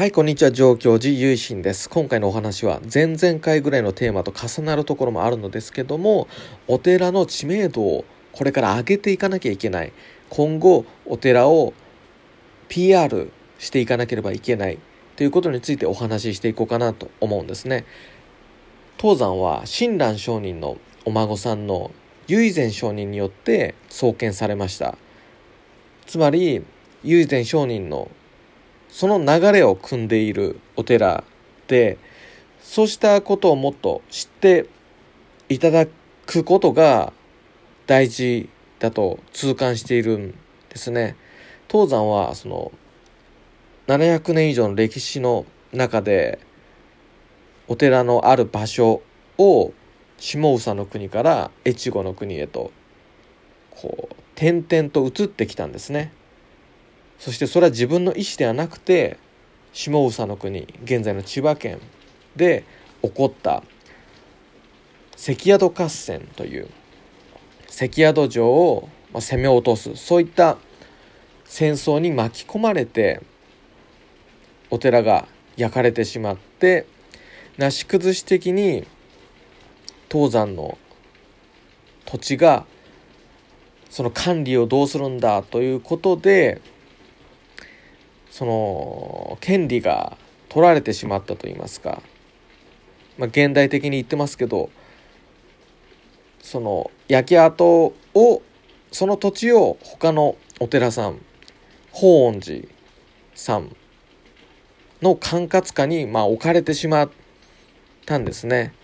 はい、こんにちは。上京寺ゆいしんです。今回のお話は前々回ぐらいのテーマと重なるところもあるのですけども、お寺の知名度をこれから上げていかなきゃいけない。今後、お寺を PR していかなければいけないということについてお話ししていこうかなと思うんですね。東山は親鸞上人のお孫さんの唯善上人によって創建されました。つまり、唯善上人のその流れを組んでいるお寺でそうしたことをもっと知っていただくことが大事だと痛感しているんですね。東山はその700年以上の歴史の中でお寺のある場所を下総の国から越後の国へとこう点々と移ってきたんですね。そしてそれは自分の意思ではなくて下総の国現在の千葉県で起こった関宿合戦という関宿城を攻め落とすそういった戦争に巻き込まれてお寺が焼かれてしまってなし崩し的に東山の土地がその管理をどうするんだということでその権利が取られてしまったといいますか、まあ、現代的に言ってますけどその焼け跡をその土地を他のお寺さん法恩寺さんの管轄下にまあ置かれてしまったんですね。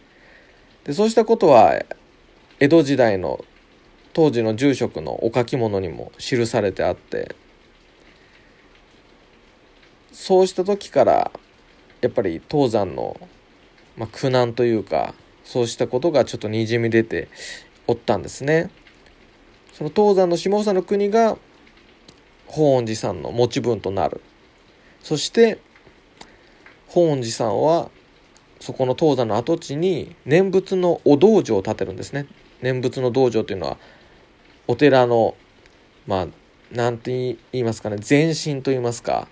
でそうしたことは江戸時代の当時の住職のお書き物にも記されてあってそうした時からやっぱり東山の、まあ、苦難というかそうしたことがちょっとにじみ出ておったんですね。その東山の下総の国が法恩寺さんの持ち分となる。そして法恩寺さんはそこの東山の跡地に念仏のお道場を建てるんですね。念仏の道場というのはお寺のまあ何て言いますかね前身と言いますか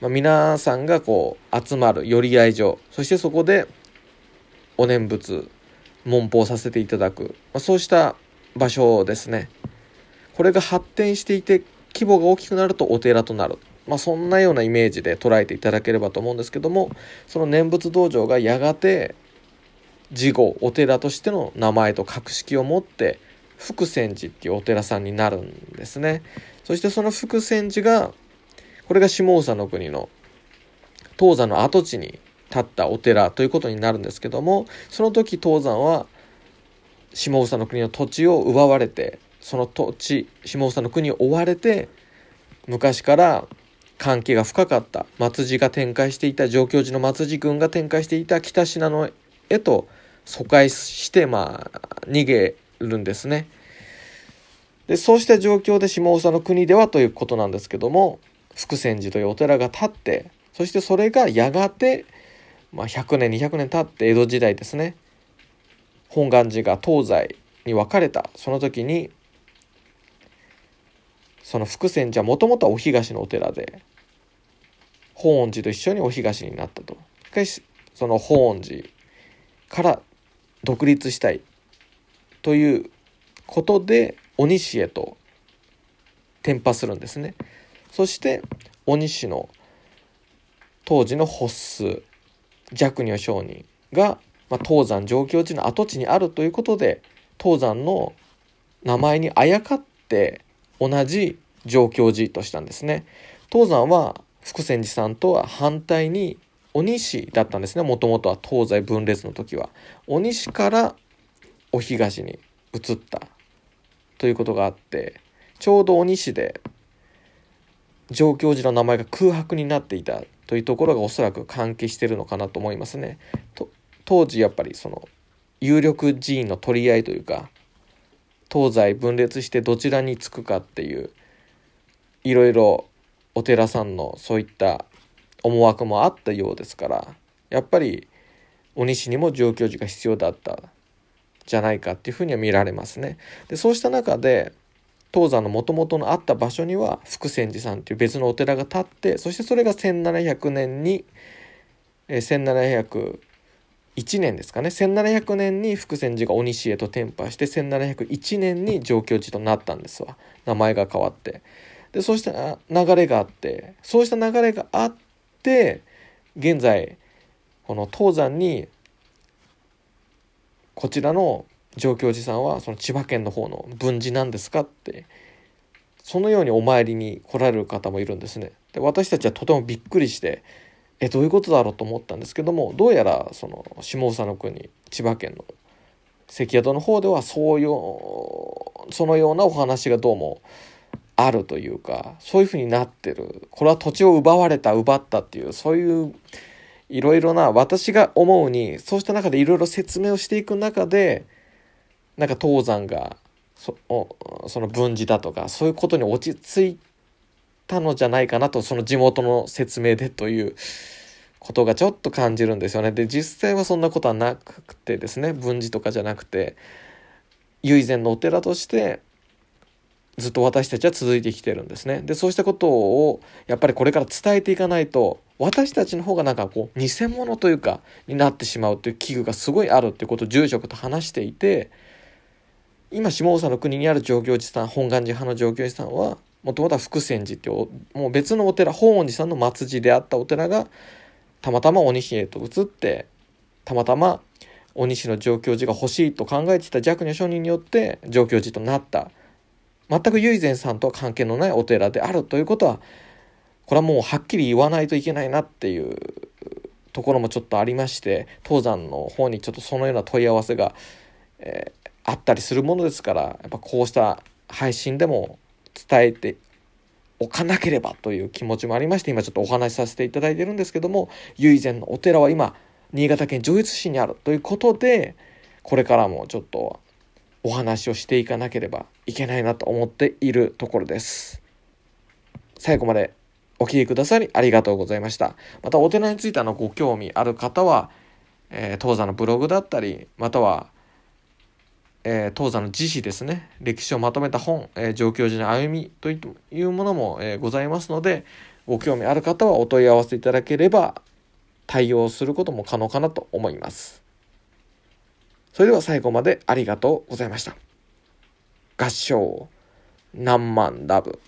まあ、皆さんがこう集まる寄り合い所そしてそこでお念仏文法させていただく、まあ、そうした場所ですね。これが発展していて規模が大きくなるとお寺となる、まあ、そんなようなイメージで捉えていただければと思うんですけどもその念仏道場がやがて事後お寺としての名前と格式を持って福泉寺っていうお寺さんになるんですね。そしてその福泉寺がこれが下総の国の東山の跡地に建ったお寺ということになるんですけどもその時東山は下総の国の土地を奪われてその土地下総の国を追われて昔から関係が深かった松寺が展開していた上京寺の松寺軍が展開していた北信濃へと疎開してまあ逃げるんですね。でそうした状況で下総の国ではということなんですけども福泉寺というお寺が建ってそしてそれがやがて、まあ、100年200年経って江戸時代ですね本願寺が東西に分かれたその時にその福泉寺はもともとはお東のお寺で本恩寺と一緒にお東になったと。しかしその本恩寺から独立したいということで鬼師へと転派するんですね。そして鬼師の当時の発数若如上人が、まあ、東山上京地の跡地にあるということで東山の名前にあやかって同じ上京寺としたんですね。東山は福泉寺さんとは反対に鬼師だったんですねもともとは東西分裂の時は。鬼師からお東に移ったということがあってちょうど鬼師で上京寺の名前が空白になっていたというところがおそらく関係してるのかなと思いますね。と当時やっぱりその有力寺院の取り合いというか東西分裂してどちらにつくかっていういろいろお寺さんのそういった思惑もあったようですからやっぱり鬼師にも上京寺が必要だったじゃないかっていうふうには見られますね。でそうした中で東山のもともとのあった場所には福泉寺さんっていう別のお寺が建ってそしてそれが1700年に、えー、1701年ですかね。1700年に福泉寺が鬼師へと転廃して1701年に上京寺となったんですわ。名前が変わって。でそうした流れがあってそうした流れがあって現在この東山にこちらの上京寺さんはその千葉県の方の分寺なんですかってそのようにお参りに来られる方もいるんですね。で私たちはとてもびっくりしてえどういうことだろうと思ったんですけどもどうやらその下総の国千葉県の関宿の方ではそういうそのようなお話がどうもあるというかそういうふうになってるこれは土地を奪われた奪ったっていうそういういろいろな私が思うにそうした中でいろいろ説明をしていく中でなんか東山がその分寺だとかそういうことに落ち着いたのじゃないかなとその地元の説明でということがちょっと感じるんですよね。で実際はそんなことはなくてですね分寺とかじゃなくて唯善のお寺としてずっと私たちは続いてきてるんですね。でそうしたことをやっぱりこれから伝えていかないと私たちの方がなんかこう偽物というかになってしまうという危惧がすごいあるっていうことを住職と話していて今下総の国にある上京寺さん本願寺派の上京寺さんはもともとは福泉寺ってもう別のお寺本恩寺さんの末寺であったお寺がたまたま鬼姫へと移ってたまたま鬼師の上京寺が欲しいと考えていた若女上人によって上京寺となった。全く唯善さんとは関係のないお寺であるということはこれはもうはっきり言わないといけないなっていうところもちょっとありまして東山の方にちょっとそのような問い合わせが、えー、あったりするものですからやっぱこうした配信でも伝えておかなければという気持ちもありまして今ちょっとお話しさせていただいてるんですけども唯善のお寺は今新潟県上越市にあるということでこれからもちょっとお話をしていかなければいけないなと思っているところです。最後までお聴きくださりありがとうございました。またお寺についてのご興味ある方は、えー、当座のブログだったり、または、えー、当座の自史ですね、歴史をまとめた本、えー、上京時の歩みというものも、えー、ございますので、ご興味ある方はお問い合わせいただければ対応することも可能かなと思います。それでは最後までありがとうございました。合唱何万ラブ